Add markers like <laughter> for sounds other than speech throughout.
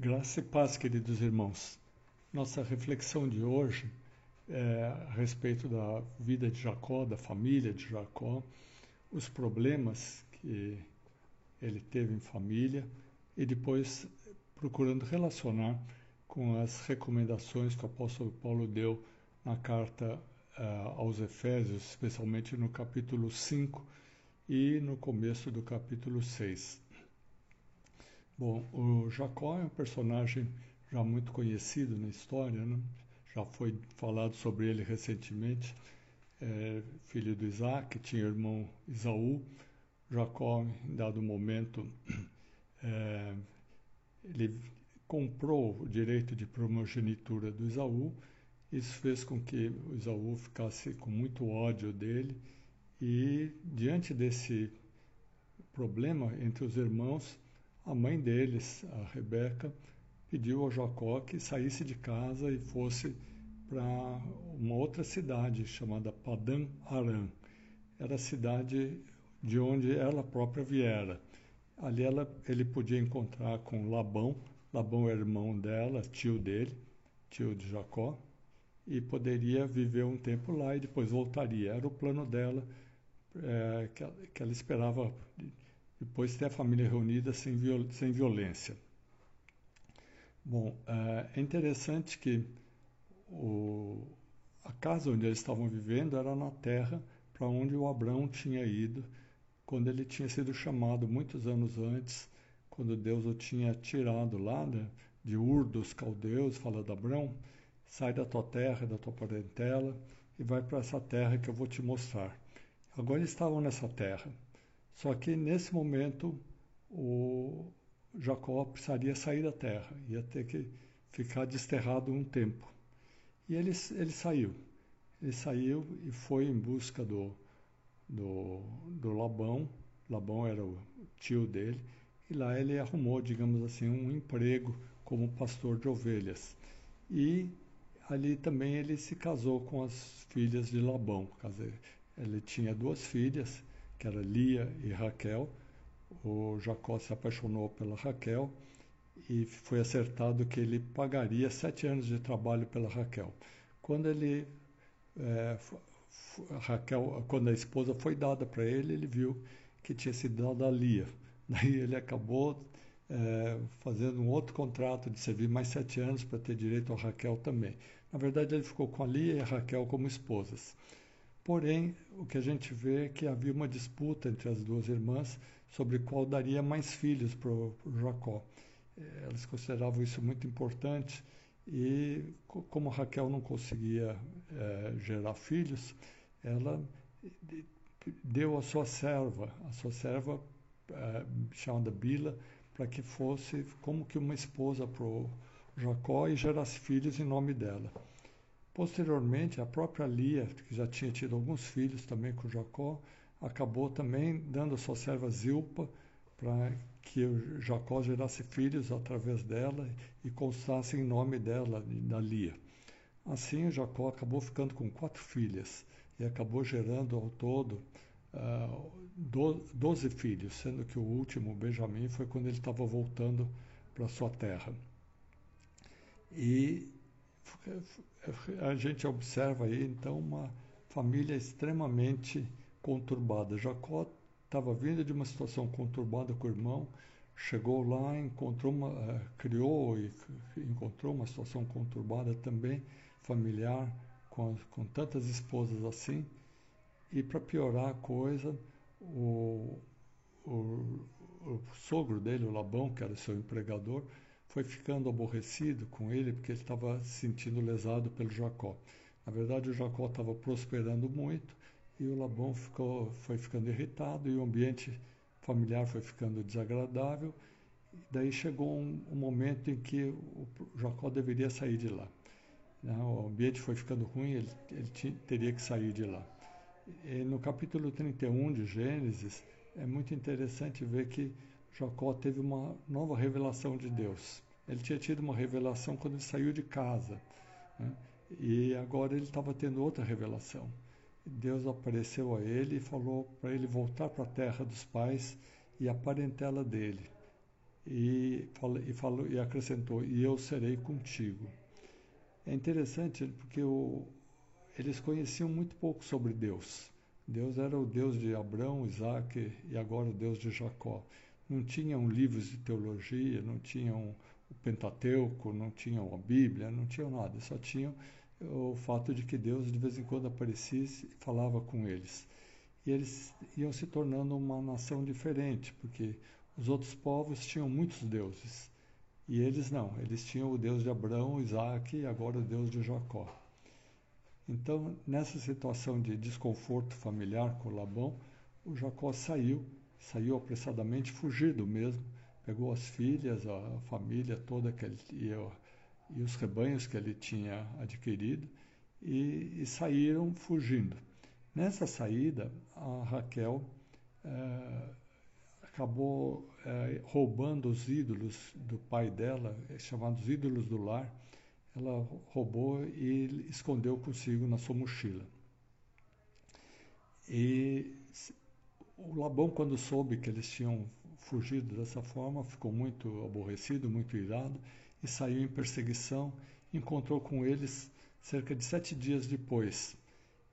Graça e paz, queridos irmãos. Nossa reflexão de hoje é a respeito da vida de Jacó, da família de Jacó, os problemas que ele teve em família e depois procurando relacionar com as recomendações que o apóstolo Paulo deu na carta uh, aos Efésios, especialmente no capítulo 5 e no começo do capítulo 6. Bom, o Jacó é um personagem já muito conhecido na história, né? já foi falado sobre ele recentemente. É, filho do Isaac, tinha irmão Isaú. Jacó, em dado momento, <clears throat> é, ele comprou o direito de primogenitura do Isaú. Isso fez com que o Isaú ficasse com muito ódio dele. E, diante desse problema entre os irmãos, a mãe deles, a Rebeca, pediu ao Jacó que saísse de casa e fosse para uma outra cidade chamada Padã Aram. Era a cidade de onde ela própria viera. Ali ela, ele podia encontrar com Labão, Labão é irmão dela, tio dele, tio de Jacó, e poderia viver um tempo lá e depois voltaria. Era o plano dela, é, que, ela, que ela esperava depois ter a família reunida sem, viol sem violência. Bom, é, é interessante que o, a casa onde eles estavam vivendo era na terra para onde o Abraão tinha ido quando ele tinha sido chamado muitos anos antes, quando Deus o tinha tirado lá né, de Ur dos caldeus, fala de Abraão, sai da tua terra, da tua parentela e vai para essa terra que eu vou te mostrar. Agora eles estavam nessa terra. Só que nesse momento o Jacó precisaria sair da terra, ia ter que ficar desterrado um tempo. E ele, ele saiu. Ele saiu e foi em busca do, do, do Labão. Labão era o tio dele. E lá ele arrumou, digamos assim, um emprego como pastor de ovelhas. E ali também ele se casou com as filhas de Labão. Ele tinha duas filhas que era Lia e Raquel. O Jacó se apaixonou pela Raquel e foi acertado que ele pagaria sete anos de trabalho pela Raquel. Quando ele é, Raquel, quando a esposa foi dada para ele, ele viu que tinha sido dada a Lia. <laughs> Daí ele acabou é, fazendo um outro contrato de servir mais sete anos para ter direito a Raquel também. Na verdade, ele ficou com a Lia e a Raquel como esposas. Porém, o que a gente vê é que havia uma disputa entre as duas irmãs sobre qual daria mais filhos para Jacó. Eh, elas consideravam isso muito importante e, como Raquel não conseguia é, gerar filhos, ela deu a sua serva, a sua serva é, chamada Bila, para que fosse como que uma esposa para Jacó e gerasse filhos em nome dela. Posteriormente, a própria Lia, que já tinha tido alguns filhos também com Jacó, acabou também dando a sua serva Zilpa para que Jacó gerasse filhos através dela e constasse em nome dela, da Lia. Assim, Jacó acabou ficando com quatro filhas e acabou gerando ao todo uh, doze filhos, sendo que o último, Benjamim, foi quando ele estava voltando para sua terra. E a gente observa aí então uma família extremamente conturbada. Jacó estava vindo de uma situação conturbada com o irmão, chegou lá, encontrou uma, uh, criou e encontrou uma situação conturbada também familiar com, com tantas esposas assim. E para piorar a coisa, o, o, o sogro dele, o Labão, que era seu empregador, foi ficando aborrecido com ele porque ele estava se sentindo lesado pelo Jacó. Na verdade, o Jacó estava prosperando muito e o Labão ficou, foi ficando irritado e o ambiente familiar foi ficando desagradável. Daí chegou um, um, momento em que o Jacó deveria sair de lá. Né? O ambiente foi ficando ruim, ele, ele teria que sair de lá. E no capítulo 31 de Gênesis, é muito interessante ver que Jacó teve uma nova revelação de Deus. Ele tinha tido uma revelação quando ele saiu de casa. Né? E agora ele estava tendo outra revelação. Deus apareceu a ele e falou para ele voltar para a terra dos pais e a parentela dele. e, e, falou, e acrescentou: E eu serei contigo. É interessante porque o, eles conheciam muito pouco sobre Deus. Deus era o Deus de Abraão, Isaac e agora o Deus de Jacó. Não tinham livros de teologia, não tinham o Pentateuco, não tinham a Bíblia, não tinham nada, só tinham o fato de que Deus de vez em quando aparecia e falava com eles. E eles iam se tornando uma nação diferente, porque os outros povos tinham muitos deuses. E eles não, eles tinham o Deus de Abraão, Isaac e agora o Deus de Jacó. Então, nessa situação de desconforto familiar com Labão, o Jacó saiu, saiu apressadamente, fugido mesmo, pegou as filhas, a família toda que ele, e, e os rebanhos que ele tinha adquirido e, e saíram fugindo. Nessa saída, a Raquel é, acabou é, roubando os ídolos do pai dela, chamados ídolos do lar, ela roubou e escondeu consigo na sua mochila. E o Labão, quando soube que eles tinham fugido dessa forma, ficou muito aborrecido, muito irado e saiu em perseguição. Encontrou com eles cerca de sete dias depois.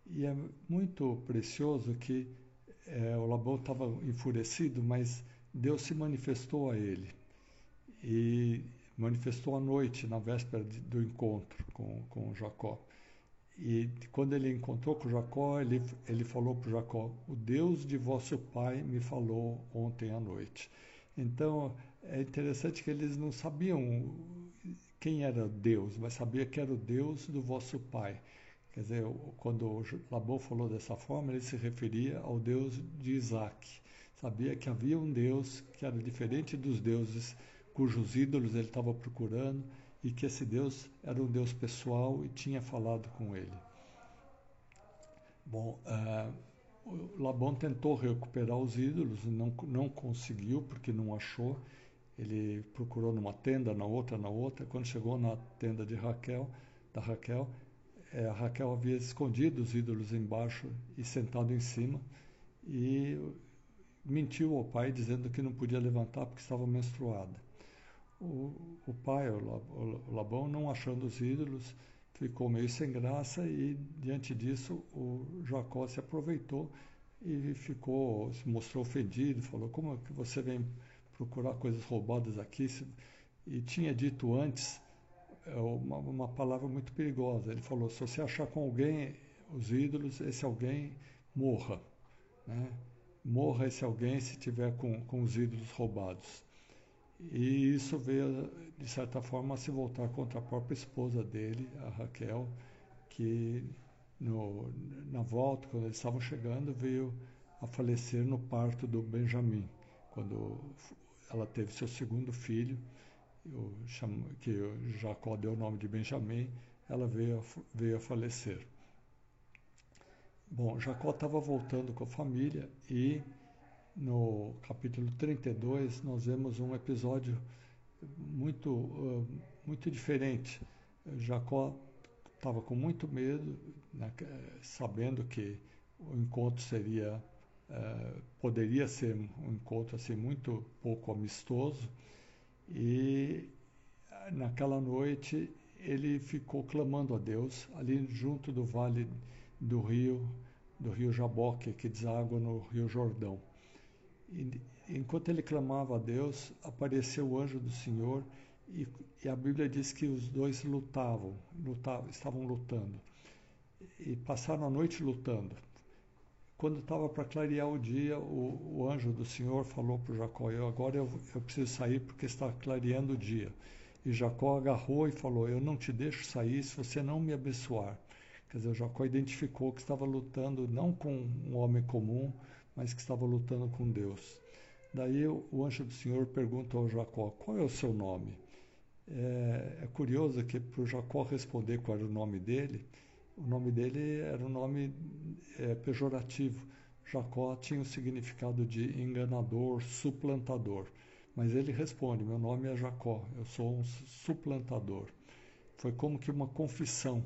E é muito precioso que é, o Labão estava enfurecido, mas Deus se manifestou a ele. E manifestou à noite, na véspera de, do encontro com, com Jacó. E quando ele encontrou com Jacó, ele, ele falou para Jacó: O Deus de vosso pai me falou ontem à noite. Então é interessante que eles não sabiam quem era Deus, mas sabia que era o Deus do vosso pai. Quer dizer, quando Labão falou dessa forma, ele se referia ao Deus de Isaac. Sabia que havia um Deus que era diferente dos deuses cujos ídolos ele estava procurando e que esse Deus era um Deus pessoal e tinha falado com ele. Bom, uh, Labão tentou recuperar os ídolos, não, não conseguiu porque não achou. Ele procurou numa tenda, na outra, na outra. Quando chegou na tenda de Raquel, da Raquel, é, Raquel havia escondido os ídolos embaixo e sentado em cima e mentiu ao pai dizendo que não podia levantar porque estava menstruada. O, pai, o Labão, não achando os ídolos, ficou meio sem graça e, diante disso, o Jacó se aproveitou e ficou, se mostrou ofendido, falou, como é que você vem procurar coisas roubadas aqui? E tinha dito antes é, uma, uma palavra muito perigosa. Ele falou, se você achar com alguém os ídolos, esse alguém morra. Né? Morra esse alguém se tiver com, com os ídolos roubados. E isso veio, de certa forma, a se voltar contra a própria esposa dele, a Raquel, que no, na volta, quando eles estavam chegando, veio a falecer no parto do Benjamim, quando ela teve seu segundo filho, chamo, que Jacó deu o nome de Benjamim, ela veio a, veio a falecer. Bom, Jacó estava voltando com a família e no capítulo 32, nós vemos um episódio muito, muito diferente. Jacó estava com muito medo, né, sabendo que o encontro seria, poderia ser um encontro assim muito pouco amistoso, e naquela noite ele ficou clamando a Deus ali junto do vale do rio, do rio Jaboque, que deságua no rio Jordão. E, enquanto ele clamava a Deus, apareceu o anjo do Senhor e, e a Bíblia diz que os dois lutavam, lutavam, estavam lutando. E passaram a noite lutando. Quando estava para clarear o dia, o, o, anjo do Senhor falou para Jacó: eu, Agora eu, eu preciso sair porque está clareando o dia. E Jacó agarrou e falou: Eu não te deixo sair se você não me abençoar. Quer dizer, Jacó identificou que estava lutando não com um homem comum, mas que estava lutando com Deus. Daí o anjo do Senhor pergunta ao Jacó: Qual é o seu nome? É, é curioso que para o Jacó responder qual era o nome dele, o nome dele era um nome é, pejorativo. Jacó tinha o significado de enganador, suplantador. Mas ele responde: Meu nome é Jacó, eu sou um suplantador. Foi como que uma confissão,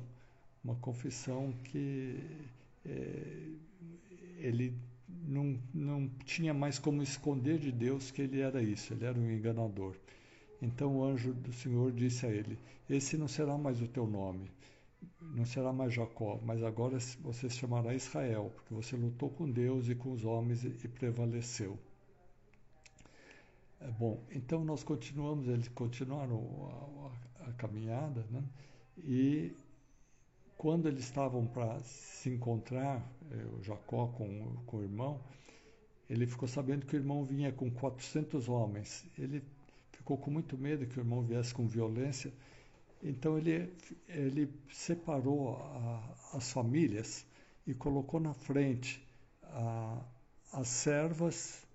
uma confissão que é, ele não, não tinha mais como esconder de Deus que ele era isso, ele era um enganador. Então o anjo do Senhor disse a ele: Esse não será mais o teu nome, não será mais Jacó, mas agora você se chamará Israel, porque você lutou com Deus e com os homens e prevaleceu. É bom, então nós continuamos, eles continuaram a, a, a caminhada, né? E quando eles estavam para se encontrar, eh, o Jacó com, com o irmão, ele ficou sabendo que o irmão vinha com 400 homens. Ele ficou com muito medo que o irmão viesse com violência, então ele, ele separou a, as famílias e colocou na frente a, as servas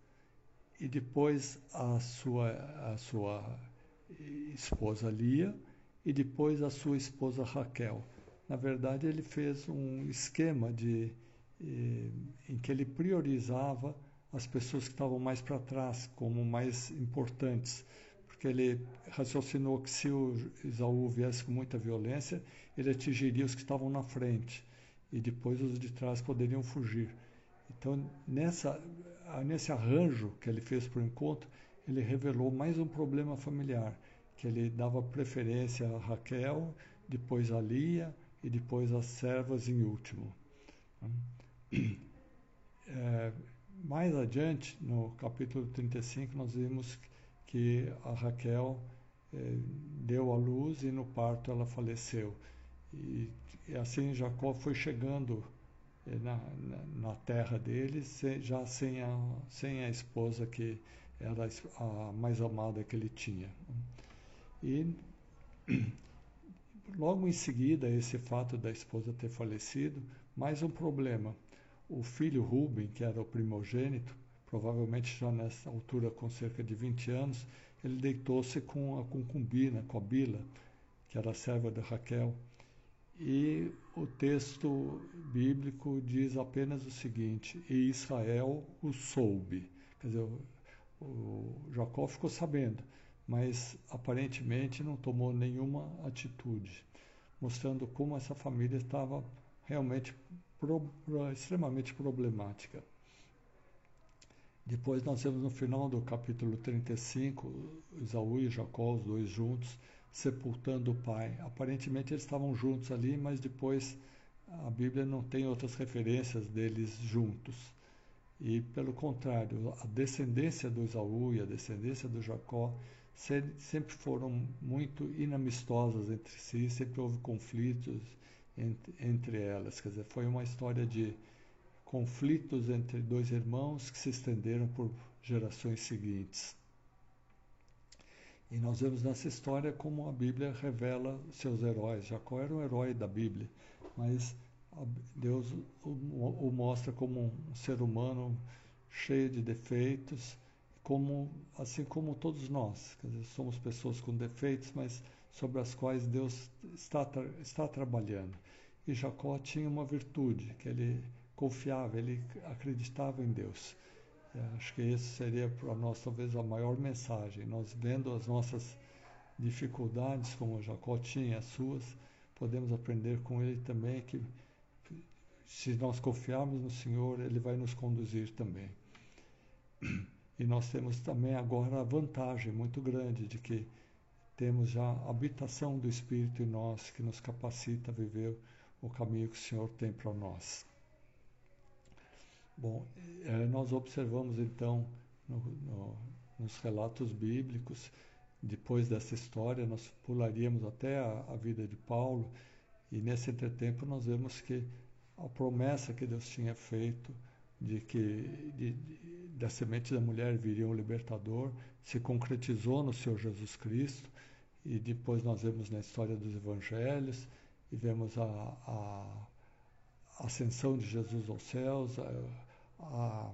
e depois a sua, a sua esposa Lia e depois a sua esposa Raquel. Na verdade, ele fez um esquema de, eh, em que ele priorizava as pessoas que estavam mais para trás como mais importantes, porque ele raciocinou que se o Isaú viesse com muita violência, ele atingiria os que estavam na frente e depois os de trás poderiam fugir. Então, nessa, nesse arranjo que ele fez para o encontro, ele revelou mais um problema familiar, que ele dava preferência a Raquel, depois a Lia e depois as servas em último. É, mais adiante, no capítulo 35, nós vimos que a Raquel é, deu à luz e no parto ela faleceu. E, e assim Jacó foi chegando é, na, na, na terra deles, já sem a, sem a esposa que era a mais amada que ele tinha. E logo em seguida, esse fato da esposa ter falecido, mais um problema. O filho Ruben, que era o primogênito, provavelmente já nessa altura com cerca de 20 anos, ele deitou-se com a concubina, com a Bila, que era serva de Raquel. E o texto bíblico diz apenas o seguinte: E Israel o soube. Quer dizer, o Jacó ficou sabendo mas aparentemente não tomou nenhuma atitude, mostrando como essa família estava realmente pro, extremamente problemática. Depois nós vemos no final do capítulo 35, Isaú e Jacó, os dois juntos, sepultando o pai. Aparentemente eles estavam juntos ali, mas depois a Bíblia não tem outras referências deles juntos. E pelo contrário, a descendência do Isaú e a descendência do Jacó sempre foram muito inamistosas entre si, sempre houve conflitos entre, entre elas. Quer dizer, foi uma história de conflitos entre dois irmãos que se estenderam por gerações seguintes. E nós vemos nessa história como a Bíblia revela seus heróis. Jacó era um herói da Bíblia, mas Deus o, o mostra como um ser humano cheio de defeitos como assim como todos nós, dizer, somos pessoas com defeitos, mas sobre as quais Deus está está trabalhando. E Jacó tinha uma virtude, que ele confiava, ele acreditava em Deus. acho que isso seria para nós talvez a maior mensagem. Nós vendo as nossas dificuldades, como Jacó tinha as suas, podemos aprender com ele também que se nós confiarmos no Senhor, ele vai nos conduzir também. E nós temos também agora a vantagem muito grande de que temos já a habitação do Espírito em nós que nos capacita a viver o caminho que o Senhor tem para nós. Bom, eh, nós observamos então no, no, nos relatos bíblicos, depois dessa história, nós pularíamos até a, a vida de Paulo, e nesse entretempo nós vemos que a promessa que Deus tinha feito de que de, de, da semente da mulher viria um libertador, se concretizou no Senhor Jesus Cristo, e depois nós vemos na história dos evangelhos, e vemos a, a ascensão de Jesus aos céus, a, a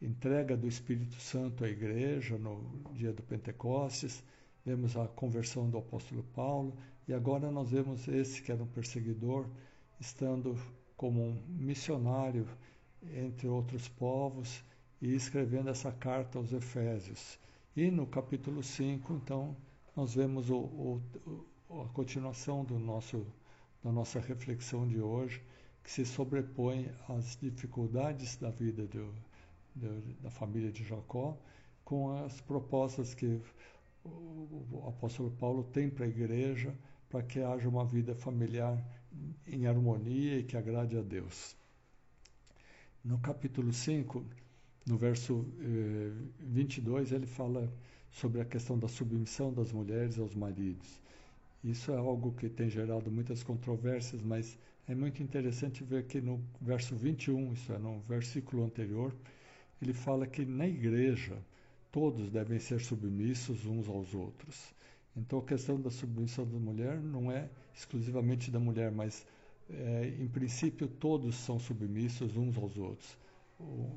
entrega do Espírito Santo à igreja no dia do Pentecostes, vemos a conversão do apóstolo Paulo, e agora nós vemos esse que era um perseguidor, estando como um missionário entre outros povos, e escrevendo essa carta aos Efésios. E no capítulo 5, então, nós vemos o, o, a continuação do nosso, da nossa reflexão de hoje, que se sobrepõe às dificuldades da vida do, do, da família de Jacó com as propostas que o, apóstolo Paulo tem para a igreja para que haja uma vida familiar em harmonia e que agrade a Deus. No capítulo 5, no verso eh, 22, ele fala sobre a questão da submissão das mulheres aos maridos. Isso é algo que tem gerado muitas controvérsias, mas é muito interessante ver que no verso 21, isso é, no versículo anterior, ele fala que na igreja todos devem ser submissos uns aos outros. Então a questão da submissão da mulher não é exclusivamente da mulher, mas é, em princípio todos são submissos uns aos outros.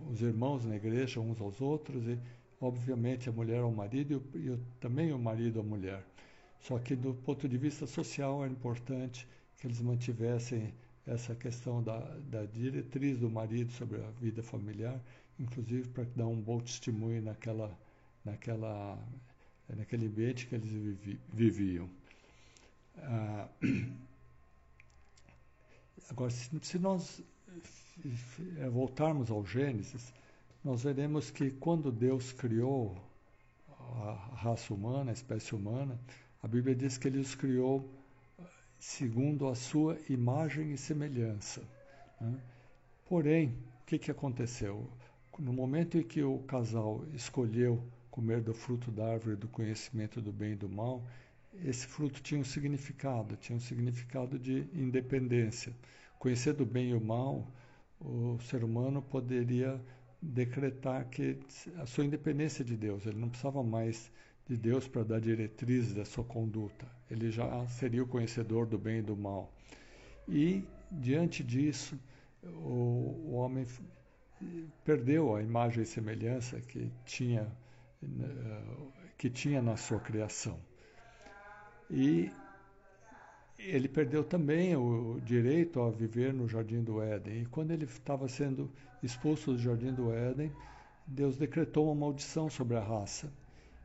Os irmãos na igreja uns aos outros e obviamente a mulher ao marido e, e também o marido à mulher. Só que do ponto de vista social é importante que eles mantivessem essa questão da, da diretriz do marido sobre a vida familiar, inclusive para dar um bom testemunho naquela, naquela, naquele ambiente que eles vivi, viviam. Ah, <clears throat> agora, se, nós eh, voltarmos ao Gênesis, nós veremos que quando Deus criou a raça humana, a espécie humana, a Bíblia diz que ele os criou segundo a sua imagem e semelhança. Né? Porém, o que, que aconteceu? No momento em que o casal escolheu comer do fruto da árvore do conhecimento do bem e do mal, esse fruto tinha um significado, tinha um significado de independência. Conhecer do bem e o mal, o ser humano poderia decretar que a sua independência de Deus, ele não precisava mais de Deus para dar diretrizes da sua conduta. Ele já seria o conhecedor do bem e do mal. E, diante disso, o, o homem perdeu a imagem e semelhança que tinha, que tinha na sua criação. E ele perdeu também o direito a viver no Jardim do Éden. E quando ele estava sendo expulso do Jardim do Éden, Deus decretou uma maldição sobre a raça.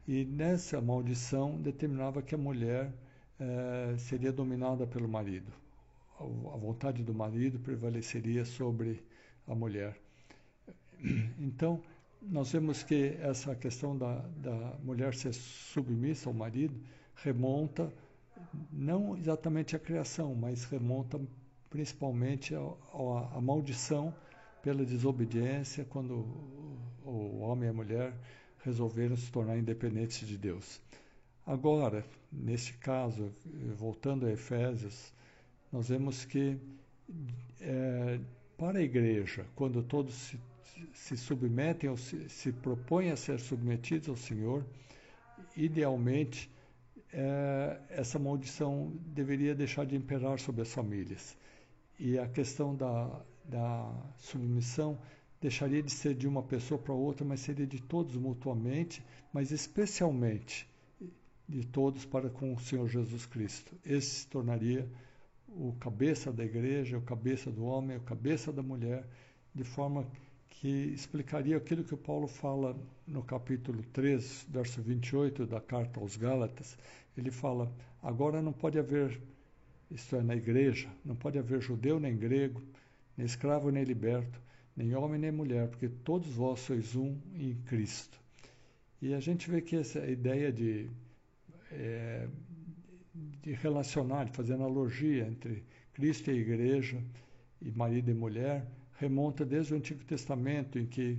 E nessa maldição determinava que a mulher eh, seria dominada pelo marido. A vontade do marido prevaleceria sobre a mulher. Então, nós vemos que essa questão da, da mulher ser submissa ao marido remonta não exatamente à criação, mas remonta principalmente à maldição pela desobediência quando o homem e a mulher resolveram se tornar independentes de Deus. Agora, neste caso, voltando a Efésios, nós vemos que é, para a igreja, quando todos se, se submetem ou se, se, propõem a ser submetidos ao Senhor, idealmente é, essa maldição deveria deixar de imperar sobre as famílias. E a questão da, da submissão deixaria de ser de uma pessoa para outra, mas seria de todos mutuamente, mas especialmente de todos para com o Senhor Jesus Cristo. Esse se tornaria o cabeça da igreja, o cabeça do homem, o cabeça da mulher, de forma que explicaria aquilo que o Paulo fala no capítulo 3, verso 28 da carta aos Gálatas. Ele fala: agora não pode haver, isto é, na igreja, não pode haver judeu nem grego, nem escravo nem liberto nem homem nem mulher, porque todos vós sois um em Cristo. E a gente vê que essa ideia de, é, de relacionar, de fazer analogia entre Cristo e a igreja, e marido e mulher, remonta desde o Antigo Testamento, em que,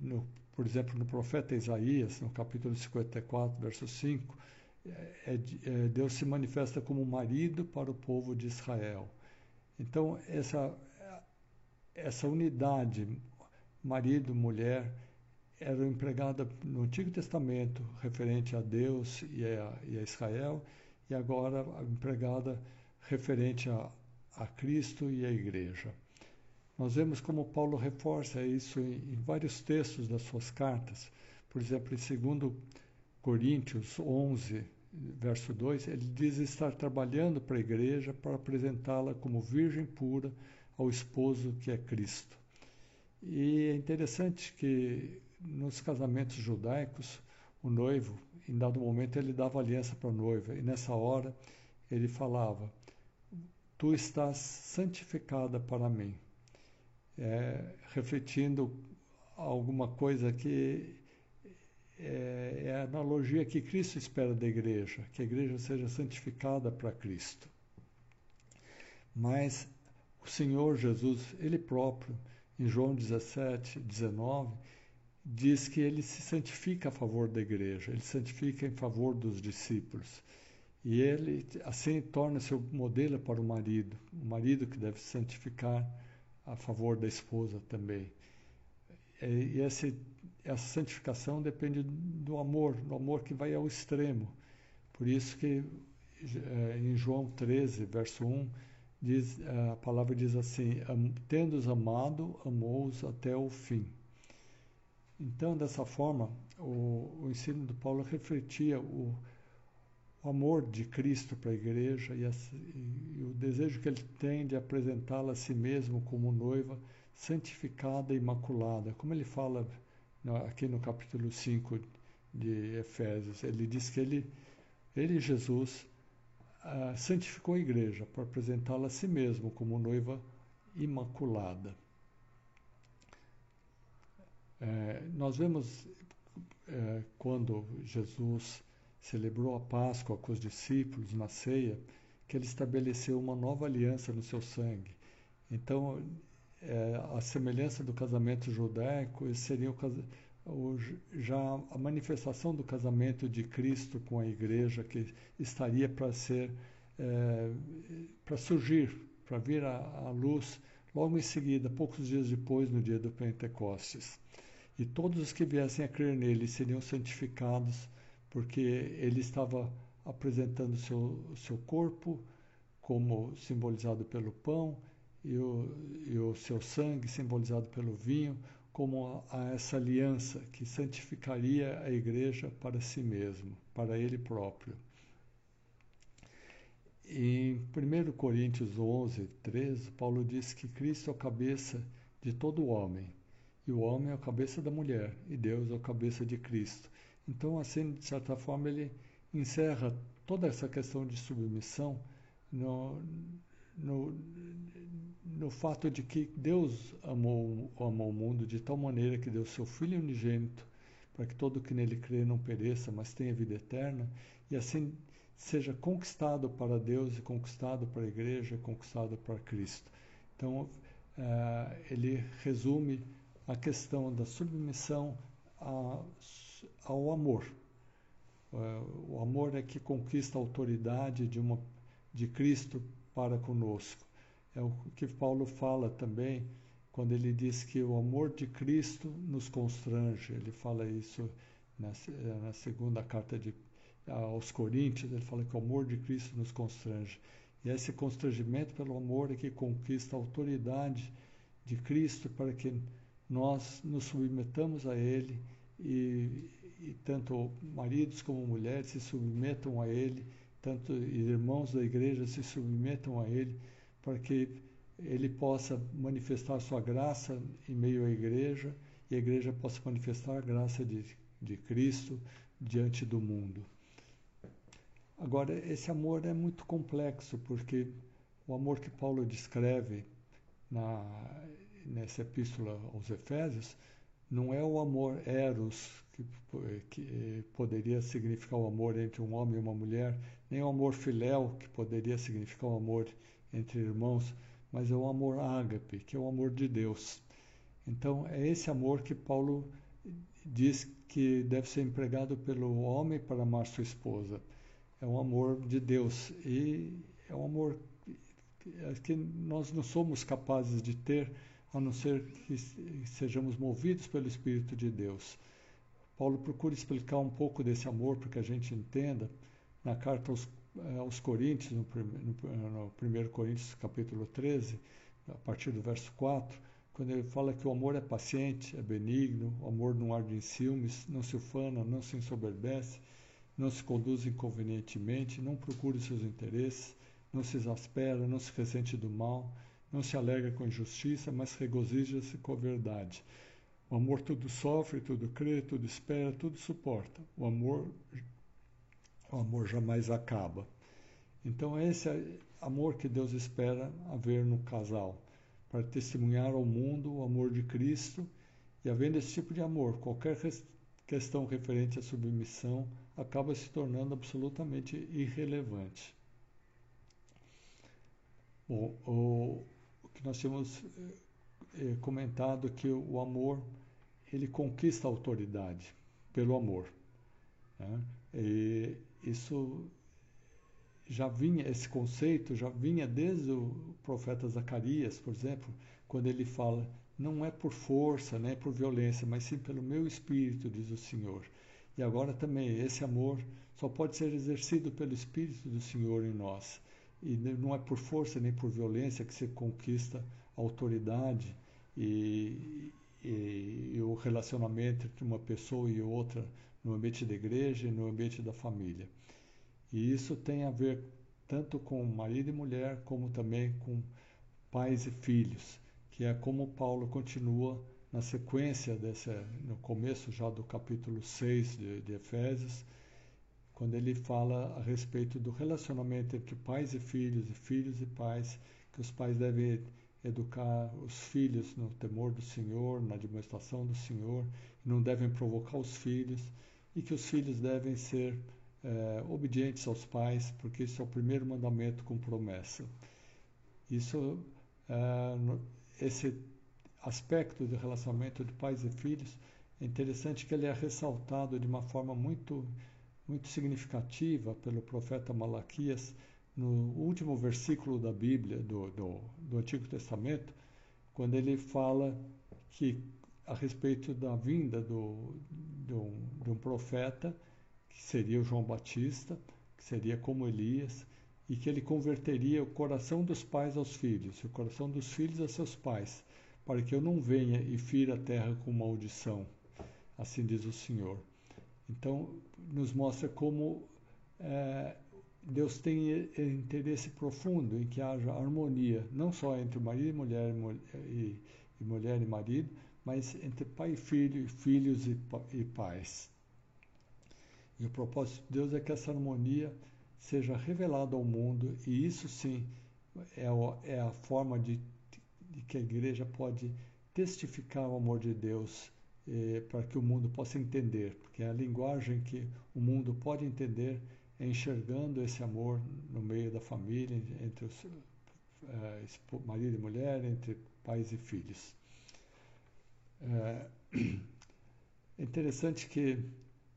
no, por exemplo, no profeta Isaías, no capítulo 54, verso 5, é, é, Deus se manifesta como marido para o povo de Israel. Então, essa essa unidade marido, mulher, era empregada no Antigo Testamento referente a Deus e a, e a Israel, e agora empregada referente a, a, Cristo e a Igreja. Nós vemos como Paulo reforça isso em, em vários textos das suas cartas. Por exemplo, em 2 Coríntios 11, verso 2, ele diz estar trabalhando para a igreja para apresentá-la como virgem pura ao esposo que é Cristo. E é interessante que nos casamentos judaicos, o noivo, em dado momento, ele dava aliança para a noiva, e nessa hora ele falava: tu estás santificada para mim. É, refletindo alguma coisa que é, é, a analogia que Cristo espera da igreja, que a igreja seja santificada para Cristo. Mas o Senhor Jesus, Ele próprio, em João 17, 19, diz que Ele se santifica a favor da igreja, Ele santifica em favor dos discípulos. E Ele, assim, torna-se o modelo para o marido, o marido que deve santificar a favor da esposa também. E esse, essa santificação depende do amor, do amor que vai ao extremo. Por isso que eh, em João 13, verso 1, diz, a palavra diz assim: Tendo-os amado, amou-os até o fim. Então, dessa forma, o, o ensino do Paulo refletia o, o amor de Cristo para a igreja e, a, e, o desejo que ele tem de apresentá-la a si mesmo como noiva santificada e imaculada. Como ele fala aqui no capítulo 5 de Efésios, ele diz que ele, ele Jesus, uh, santificou a igreja para apresentá-la a si mesmo como noiva imaculada. É, nós vemos é, quando Jesus celebrou a Páscoa com os discípulos na ceia, que ele estabeleceu uma nova aliança no seu sangue. Então, é, a semelhança do casamento judaico, seria o, o, já a manifestação do casamento de Cristo com a igreja, que estaria para ser, é, para surgir, para vir à luz logo em seguida, poucos dias depois, no dia do Pentecostes. E todos os que viessem a crer nele seriam santificados porque ele estava apresentando seu seu corpo como simbolizado pelo pão e o, e o seu sangue simbolizado pelo vinho como a, a essa aliança que santificaria a igreja para si mesmo, para ele próprio. Em 1 Coríntios 11, 13, Paulo diz que Cristo é a cabeça de todo homem, e o homem é a cabeça da mulher, e Deus é a cabeça de Cristo. Então, assim, de certa forma, ele encerra toda essa questão de submissão no, no, no fato de que Deus amou, amou o mundo de tal maneira que deu seu Filho unigênito para que todo que nele crê não pereça, mas tenha vida eterna, e assim seja conquistado para Deus e conquistado para a igreja, conquistado para Cristo. Então, uh, ele resume a questão da submissão a ao amor. É, o amor é que conquista a autoridade de, uma, de Cristo para conosco. É o que Paulo fala também quando ele diz que o amor de Cristo nos constrange. Ele fala isso na, na segunda carta de, aos Coríntios, ele fala que o amor de Cristo nos constrange. E esse constrangimento pelo amor é que conquista a autoridade de Cristo para que nós nos submetamos a Ele e, e tanto maridos como mulheres se submetam a Ele, tanto irmãos da igreja se submetam a Ele, para que Ele possa manifestar Sua graça em meio à igreja e a igreja possa manifestar a graça de, de Cristo diante do mundo. Agora, esse amor é muito complexo, porque o amor que Paulo descreve na, nessa epístola aos Efésios não é o amor eros, que, que poderia significar o amor entre um homem e uma mulher, nem o amor filéu, que poderia significar o amor entre irmãos, mas é o amor ágape, que é o amor de Deus. Então, é esse amor que Paulo diz que deve ser empregado pelo homem para amar sua esposa. É um amor de Deus e é um amor que nós não somos capazes de ter a não ser que sejamos movidos pelo Espírito de Deus. Paulo procura explicar um pouco desse amor para que a gente entenda na carta aos, eh, aos Coríntios, no, no, no 1 Coríntios capítulo 13, a partir do verso 4, quando ele fala que o amor é paciente, é benigno, o amor não arde em ciúmes, não se ufana, não se ensoberbece, não se conduz inconvenientemente, não procura os seus interesses, não se exaspera, não se ressente do mal, não se alegra com injustiça, mas regozija-se com a verdade. O amor tudo sofre, tudo crê, tudo espera, tudo suporta. O amor, o amor jamais acaba. Então esse é, amor que Deus espera haver no casal, para testemunhar ao mundo o amor de Cristo. E havendo esse tipo de amor, qualquer questão referente à submissão acaba se tornando absolutamente irrelevante. Bom, o que nós tínhamos é, comentado que o amor ele conquista a autoridade pelo amor. Né? Isso já vinha, esse conceito já vinha desde o profeta Zacarias, por exemplo, quando ele fala: não é por força, nem é por violência, mas sim pelo meu espírito, diz o Senhor. E agora também, esse amor só pode ser exercido pelo espírito do Senhor em nós. E não é por força nem por violência que se conquista a autoridade e, e, e o relacionamento entre uma pessoa e outra no ambiente da igreja e no ambiente da família. E isso tem a ver tanto com marido e mulher, como também com pais e filhos, que é como Paulo continua na sequência dessa, no começo já do capítulo 6 de, de Efésios, quando ele fala a respeito do relacionamento entre pais e filhos, e filhos e pais, que os pais devem educar os filhos no temor do Senhor, na demonstração do Senhor, não devem provocar os filhos, e que os filhos devem ser é, obedientes aos pais, porque isso é o primeiro mandamento com promessa. Isso, é, esse aspecto do relacionamento de pais e filhos, é interessante que ele é ressaltado de uma forma muito, muito significativa pelo profeta Malaquias no último versículo da Bíblia, do, do, do Antigo Testamento, quando ele fala que a respeito da vinda do, do, de um profeta que seria o João Batista, que seria como Elias, e que ele converteria o coração dos pais aos filhos, e o coração dos filhos a seus pais, para que eu não venha e fira a terra com maldição. Assim diz o Senhor. Então, nos mostra como é, Deus tem interesse profundo em que haja harmonia, não só entre marido e mulher e, e mulher e marido, mas entre pai e filho, filhos e, e pais. E o propósito de Deus é que essa harmonia seja revelada ao mundo, e isso sim é, o, é a forma de, de, que a igreja pode testificar o amor de Deus eh, para que o mundo possa entender, porque a linguagem que o mundo pode entender é enxergando esse amor no meio da família, entre os eh, marido e mulher, entre pais e filhos. É, <clears throat> é interessante que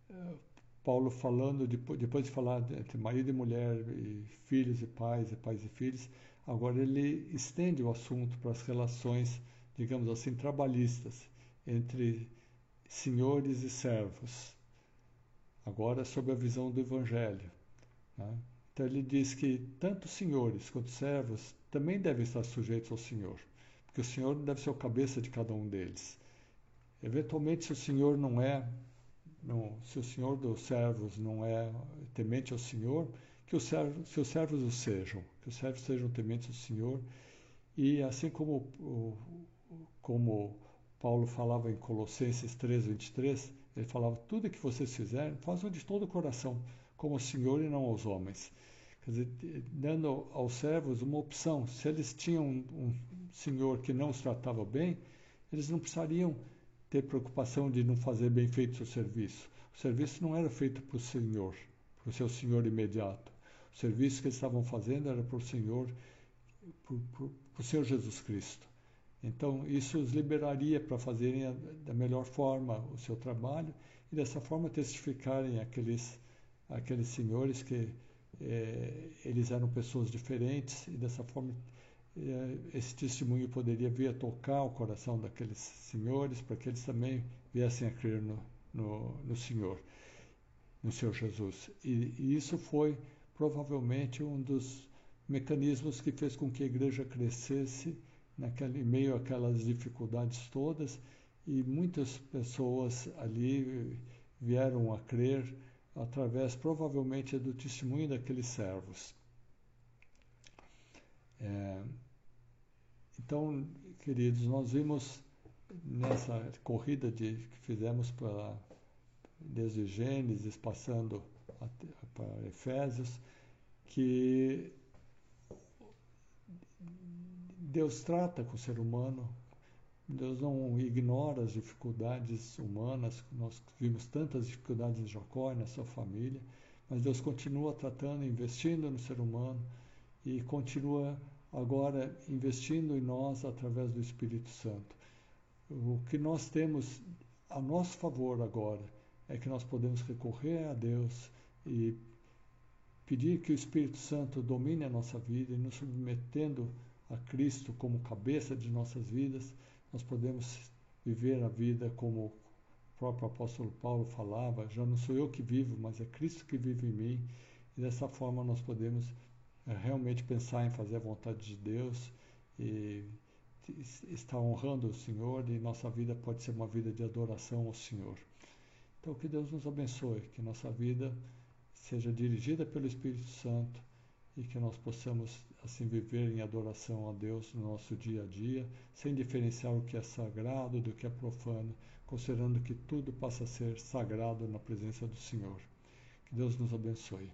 eh, Paulo falando, depois de falar entre marido e mulher, e filhos e pais, e pais e filhos, agora ele estende o assunto para as relações, digamos assim, trabalhistas, entre senhores e servos. Agora, sob a visão do Evangelho. Né? Então, ele diz que tanto senhores quanto servos também devem estar sujeitos ao Senhor, porque o Senhor deve ser o cabeça de cada um deles. Eventualmente, se o Senhor não é não, se o senhor dos servos não é temente ao Senhor, que os servos, se os servos o sejam, que os servos sejam tementes ao Senhor. E assim como, como Paulo falava em Colossenses 3, 23, ele falava: tudo que vocês fizerem, façam de todo o coração, como ao Senhor e não aos homens. Quer dizer, dando aos servos uma opção. Se eles tinham um, senhor que não os tratava bem, eles não precisariam ter preocupação de não fazer bem feito o seu serviço. O serviço não era feito para o Senhor, para o seu Senhor imediato. O serviço que eles estavam fazendo era para o Senhor, para, o Senhor Jesus Cristo. Então, isso os liberaria para fazerem da melhor forma o seu trabalho e dessa forma testificarem aqueles, aqueles senhores que eh, eles eram pessoas diferentes e dessa forma eh, esse testemunho poderia vir a tocar o coração daqueles senhores, para que eles também viessem a crer no, no, no Senhor, no Senhor Jesus. E, e, isso foi provavelmente um dos mecanismos que fez com que a igreja crescesse naquele, meio àquelas dificuldades todas, e muitas pessoas ali vieram a crer através, provavelmente, do testemunho daqueles servos. É, então, queridos, nós vimos nessa corrida de, que fizemos para, desde Gênesis, passando para Efésios, que Deus trata com o ser humano, Deus não ignora as dificuldades humanas, nós vimos tantas dificuldades em Jacó e na sua família, mas Deus continua tratando, investindo no ser humano e continua agora investindo em nós através do Espírito Santo. O que nós temos a nosso favor agora é que nós podemos recorrer a Deus e pedir que o Espírito Santo domine a nossa vida e nos submetendo a Cristo como cabeça de nossas vidas, nós podemos viver a vida como o próprio apóstolo Paulo falava, já não sou eu que vivo, mas é Cristo que vive em mim. E dessa forma nós podemos é, realmente pensar em fazer a vontade de Deus e estar honrando o Senhor e nossa vida pode ser uma vida de adoração ao Senhor. Então que Deus nos abençoe, que nossa vida seja dirigida pelo Espírito Santo e que nós possamos assim viver em adoração a Deus no nosso dia a dia, sem diferenciar o que é sagrado do que é profano, considerando que tudo passa a ser sagrado na presença do Senhor. Que Deus nos abençoe.